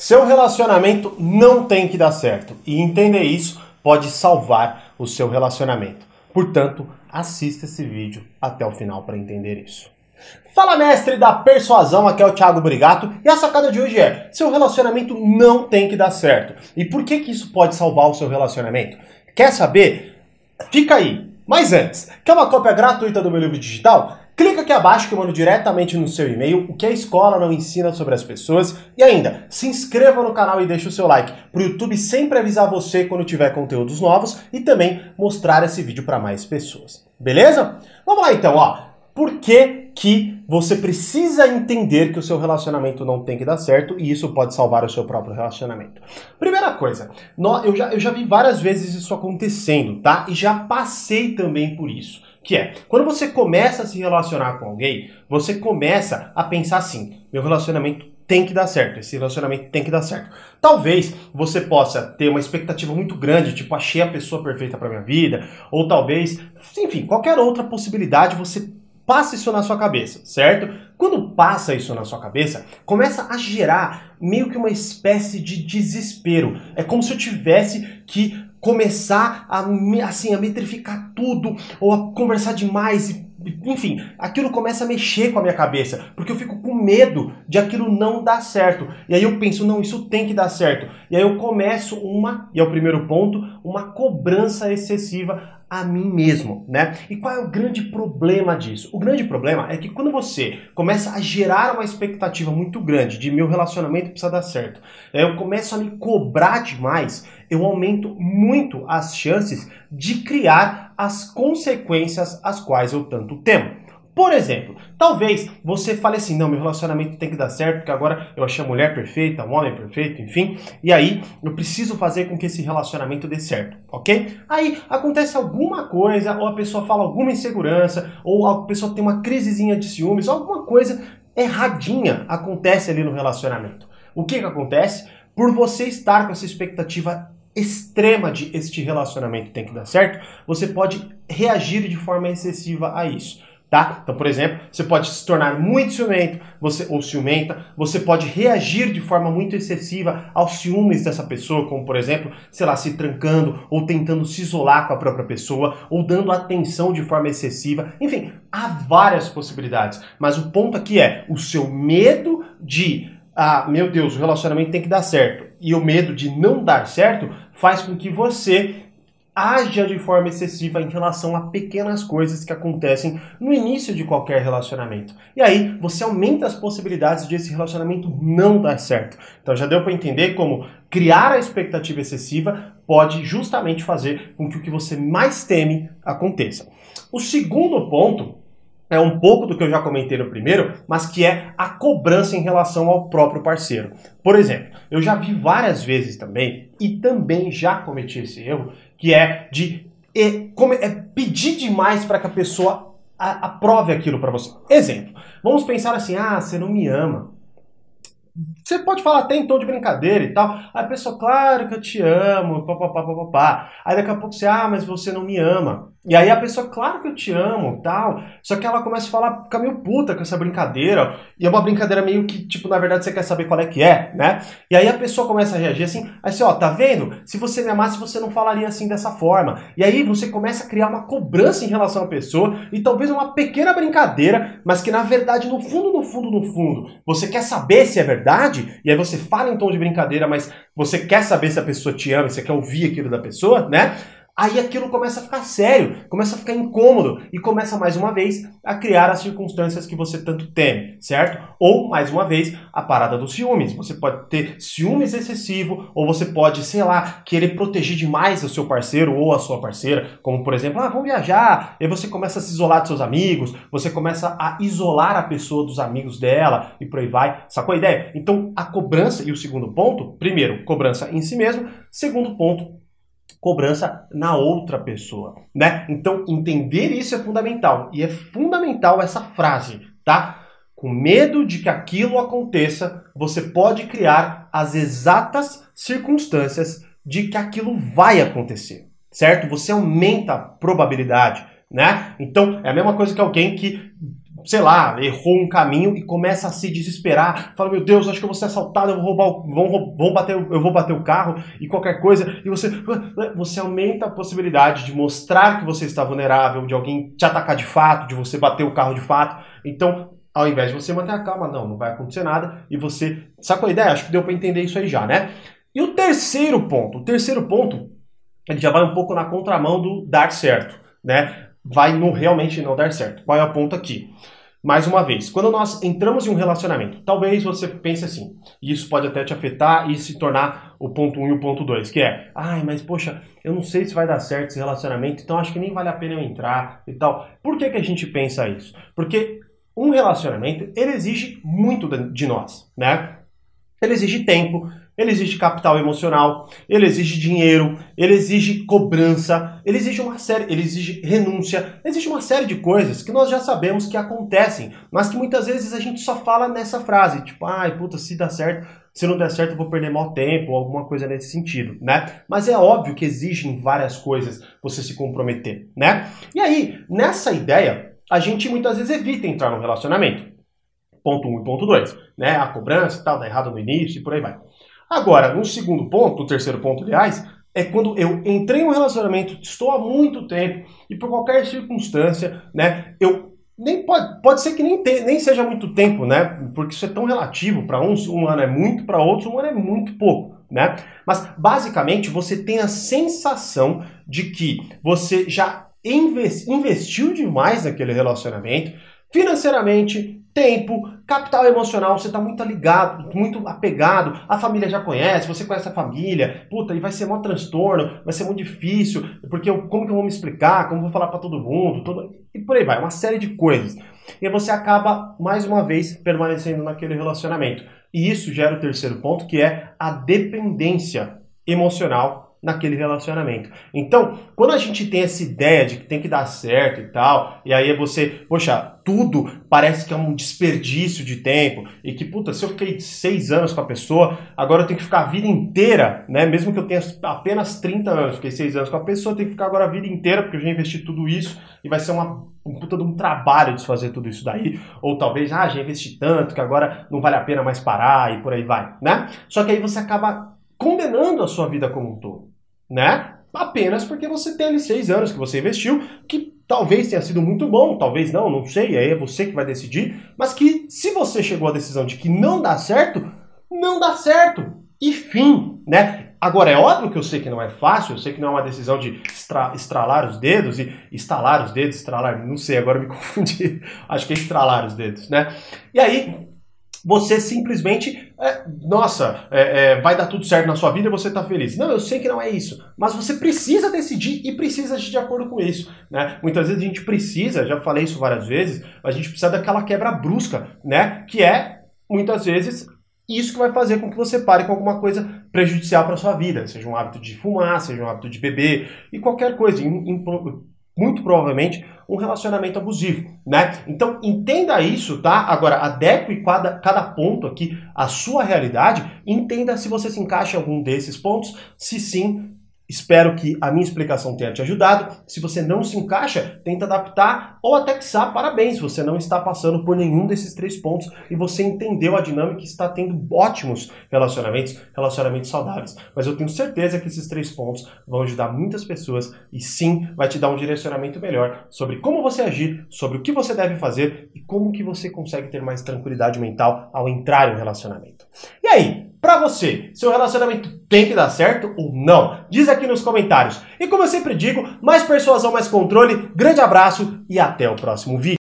Seu relacionamento não tem que dar certo e entender isso pode salvar o seu relacionamento. Portanto, assista esse vídeo até o final para entender isso. Fala mestre da persuasão, aqui é o Thiago Brigato e a sacada de hoje é: seu relacionamento não tem que dar certo. E por que que isso pode salvar o seu relacionamento? Quer saber? Fica aí. Mas antes, quer uma cópia gratuita do meu livro digital? Clica aqui abaixo que eu mando diretamente no seu e-mail o que a escola não ensina sobre as pessoas. E ainda, se inscreva no canal e deixe o seu like para o YouTube sempre avisar você quando tiver conteúdos novos e também mostrar esse vídeo para mais pessoas. Beleza? Vamos lá então, ó. Por que, que você precisa entender que o seu relacionamento não tem que dar certo e isso pode salvar o seu próprio relacionamento? Primeira coisa, eu já, eu já vi várias vezes isso acontecendo, tá? E já passei também por isso. Que é, quando você começa a se relacionar com alguém, você começa a pensar assim: meu relacionamento tem que dar certo, esse relacionamento tem que dar certo. Talvez você possa ter uma expectativa muito grande, tipo, achei a pessoa perfeita para minha vida, ou talvez, enfim, qualquer outra possibilidade, você passa isso na sua cabeça, certo? Quando passa isso na sua cabeça, começa a gerar meio que uma espécie de desespero. É como se eu tivesse que começar a, assim, a metrificar tudo, ou a conversar demais e enfim, aquilo começa a mexer com a minha cabeça, porque eu fico com medo de aquilo não dar certo. E aí eu penso, não, isso tem que dar certo. E aí eu começo uma, e é o primeiro ponto, uma cobrança excessiva a mim mesmo, né? E qual é o grande problema disso? O grande problema é que quando você começa a gerar uma expectativa muito grande de meu relacionamento precisa dar certo, eu começo a me cobrar demais, eu aumento muito as chances de criar as consequências as quais eu tanto temo. Por exemplo, talvez você fale assim: não, meu relacionamento tem que dar certo, porque agora eu achei a mulher perfeita, um homem perfeito, enfim, e aí eu preciso fazer com que esse relacionamento dê certo, ok? Aí acontece alguma coisa, ou a pessoa fala alguma insegurança, ou a pessoa tem uma crisezinha de ciúmes, alguma coisa erradinha acontece ali no relacionamento. O que, que acontece? Por você estar com essa expectativa extrema de este relacionamento tem que dar certo, você pode reagir de forma excessiva a isso. Tá? Então, por exemplo, você pode se tornar muito ciumento você, ou ciumenta, você pode reagir de forma muito excessiva aos ciúmes dessa pessoa, como por exemplo, sei lá, se trancando ou tentando se isolar com a própria pessoa, ou dando atenção de forma excessiva. Enfim, há várias possibilidades. Mas o ponto aqui é o seu medo de, ah, meu Deus, o relacionamento tem que dar certo, e o medo de não dar certo faz com que você haja de forma excessiva em relação a pequenas coisas que acontecem no início de qualquer relacionamento. E aí você aumenta as possibilidades de esse relacionamento não dar certo. Então já deu para entender como criar a expectativa excessiva pode justamente fazer com que o que você mais teme aconteça. O segundo ponto é um pouco do que eu já comentei no primeiro, mas que é a cobrança em relação ao próprio parceiro. Por exemplo, eu já vi várias vezes também, e também já cometi esse erro, que é de é, é pedir demais para que a pessoa aprove aquilo para você. Exemplo, vamos pensar assim: ah, você não me ama. Você pode falar até em tom de brincadeira e tal. Aí a pessoa, claro que eu te amo, papapá, papapá. Aí daqui a pouco você, ah, mas você não me ama. E aí a pessoa, claro que eu te amo, tal. Só que ela começa a falar, fica meio puta com essa brincadeira. E é uma brincadeira meio que, tipo, na verdade você quer saber qual é que é, né? E aí a pessoa começa a reagir assim, assim, ó, tá vendo? Se você me amasse, você não falaria assim dessa forma. E aí você começa a criar uma cobrança em relação à pessoa e talvez uma pequena brincadeira, mas que na verdade, no fundo, no fundo, no fundo, você quer saber se é verdade, e aí você fala em tom de brincadeira, mas você quer saber se a pessoa te ama, você quer ouvir aquilo da pessoa, né? Aí aquilo começa a ficar sério, começa a ficar incômodo e começa mais uma vez a criar as circunstâncias que você tanto teme, certo? Ou mais uma vez a parada dos ciúmes. Você pode ter ciúmes excessivo ou você pode, sei lá, querer proteger demais o seu parceiro ou a sua parceira, como por exemplo, ah, vamos viajar. E você começa a se isolar dos seus amigos, você começa a isolar a pessoa dos amigos dela e por aí vai. Sacou a ideia? Então a cobrança e o segundo ponto, primeiro, cobrança em si mesmo, segundo ponto, cobrança na outra pessoa, né? Então, entender isso é fundamental. E é fundamental essa frase, tá? Com medo de que aquilo aconteça, você pode criar as exatas circunstâncias de que aquilo vai acontecer, certo? Você aumenta a probabilidade, né? Então, é a mesma coisa que alguém que sei lá, errou um caminho e começa a se desesperar. Fala, meu Deus, acho que eu vou ser assaltado, eu vou roubar, o, vão, vão bater, eu vou bater o carro e qualquer coisa. E você, você aumenta a possibilidade de mostrar que você está vulnerável, de alguém te atacar de fato, de você bater o carro de fato. Então, ao invés de você manter a calma, não, não vai acontecer nada. E você, sacou a ideia? Acho que deu para entender isso aí já, né? E o terceiro ponto, o terceiro ponto, ele já vai um pouco na contramão do dar certo, né? Vai no realmente não dar certo. Qual é o ponto aqui? Mais uma vez, quando nós entramos em um relacionamento, talvez você pense assim, e isso pode até te afetar e se tornar o ponto 1 um e o ponto 2, que é, ai, mas poxa, eu não sei se vai dar certo esse relacionamento, então acho que nem vale a pena eu entrar e tal. Por que, que a gente pensa isso? Porque um relacionamento, ele exige muito de nós, né? Ele exige tempo, ele exige capital emocional, ele exige dinheiro, ele exige cobrança, ele exige uma série, ele exige renúncia, exige uma série de coisas que nós já sabemos que acontecem, mas que muitas vezes a gente só fala nessa frase, tipo, ai, puta, se dá certo, se não der certo eu vou perder mal tempo, ou alguma coisa nesse sentido, né? Mas é óbvio que exigem várias coisas você se comprometer, né? E aí, nessa ideia, a gente muitas vezes evita entrar num relacionamento. Ponto 1 um e ponto 2, né? A cobrança e tal, dá errado no início e por aí vai. Agora, no segundo ponto, o terceiro ponto, aliás, é quando eu entrei em um relacionamento, estou há muito tempo e por qualquer circunstância, né, eu nem pode, pode ser que nem, te, nem seja muito tempo, né, porque isso é tão relativo, para uns um ano é muito, para outros um ano é muito pouco, né? Mas basicamente você tem a sensação de que você já investiu demais naquele relacionamento, financeiramente, tempo, capital emocional, você está muito ligado, muito apegado, a família já conhece, você conhece a família, puta, e vai ser um transtorno, vai ser muito difícil, porque eu, como que eu vou me explicar, como eu vou falar para todo mundo, todo, e por aí vai, uma série de coisas. E você acaba, mais uma vez, permanecendo naquele relacionamento. E isso gera o terceiro ponto, que é a dependência emocional naquele relacionamento. Então, quando a gente tem essa ideia de que tem que dar certo e tal, e aí você, poxa, tudo parece que é um desperdício de tempo, e que, puta, se eu fiquei seis anos com a pessoa, agora eu tenho que ficar a vida inteira, né? Mesmo que eu tenha apenas 30 anos, fiquei seis anos com a pessoa, eu tenho que ficar agora a vida inteira, porque eu já investi tudo isso, e vai ser uma, um puta de um trabalho desfazer tudo isso daí, ou talvez, ah, já investi tanto que agora não vale a pena mais parar, e por aí vai, né? Só que aí você acaba condenando a sua vida como um todo né? Apenas porque você tem ali seis anos que você investiu, que talvez tenha sido muito bom, talvez não, não sei, aí é você que vai decidir, mas que se você chegou à decisão de que não dá certo, não dá certo. E fim, né? Agora, é óbvio que eu sei que não é fácil, eu sei que não é uma decisão de estra estralar os dedos e estalar os dedos, estralar, não sei, agora me confundi. Acho que é estralar os dedos, né? E aí, você simplesmente, é, nossa, é, é, vai dar tudo certo na sua vida e você está feliz. Não, eu sei que não é isso, mas você precisa decidir e precisa agir de acordo com isso. Né? Muitas vezes a gente precisa, já falei isso várias vezes, a gente precisa daquela quebra brusca, né? Que é, muitas vezes, isso que vai fazer com que você pare com alguma coisa prejudicial para sua vida, seja um hábito de fumar, seja um hábito de beber e qualquer coisa muito provavelmente um relacionamento abusivo, né? Então entenda isso, tá? Agora adeque cada, cada ponto aqui à sua realidade, entenda se você se encaixa em algum desses pontos, se sim, Espero que a minha explicação tenha te ajudado. Se você não se encaixa, tenta adaptar ou até que sabe, parabéns, você não está passando por nenhum desses três pontos e você entendeu a dinâmica e está tendo ótimos relacionamentos, relacionamentos saudáveis. Mas eu tenho certeza que esses três pontos vão ajudar muitas pessoas e sim vai te dar um direcionamento melhor sobre como você agir, sobre o que você deve fazer e como que você consegue ter mais tranquilidade mental ao entrar em um relacionamento. E aí, para você, seu relacionamento tem que dar certo ou não? Diz aqui nos comentários. E como eu sempre digo, mais persuasão, mais controle. Grande abraço e até o próximo vídeo.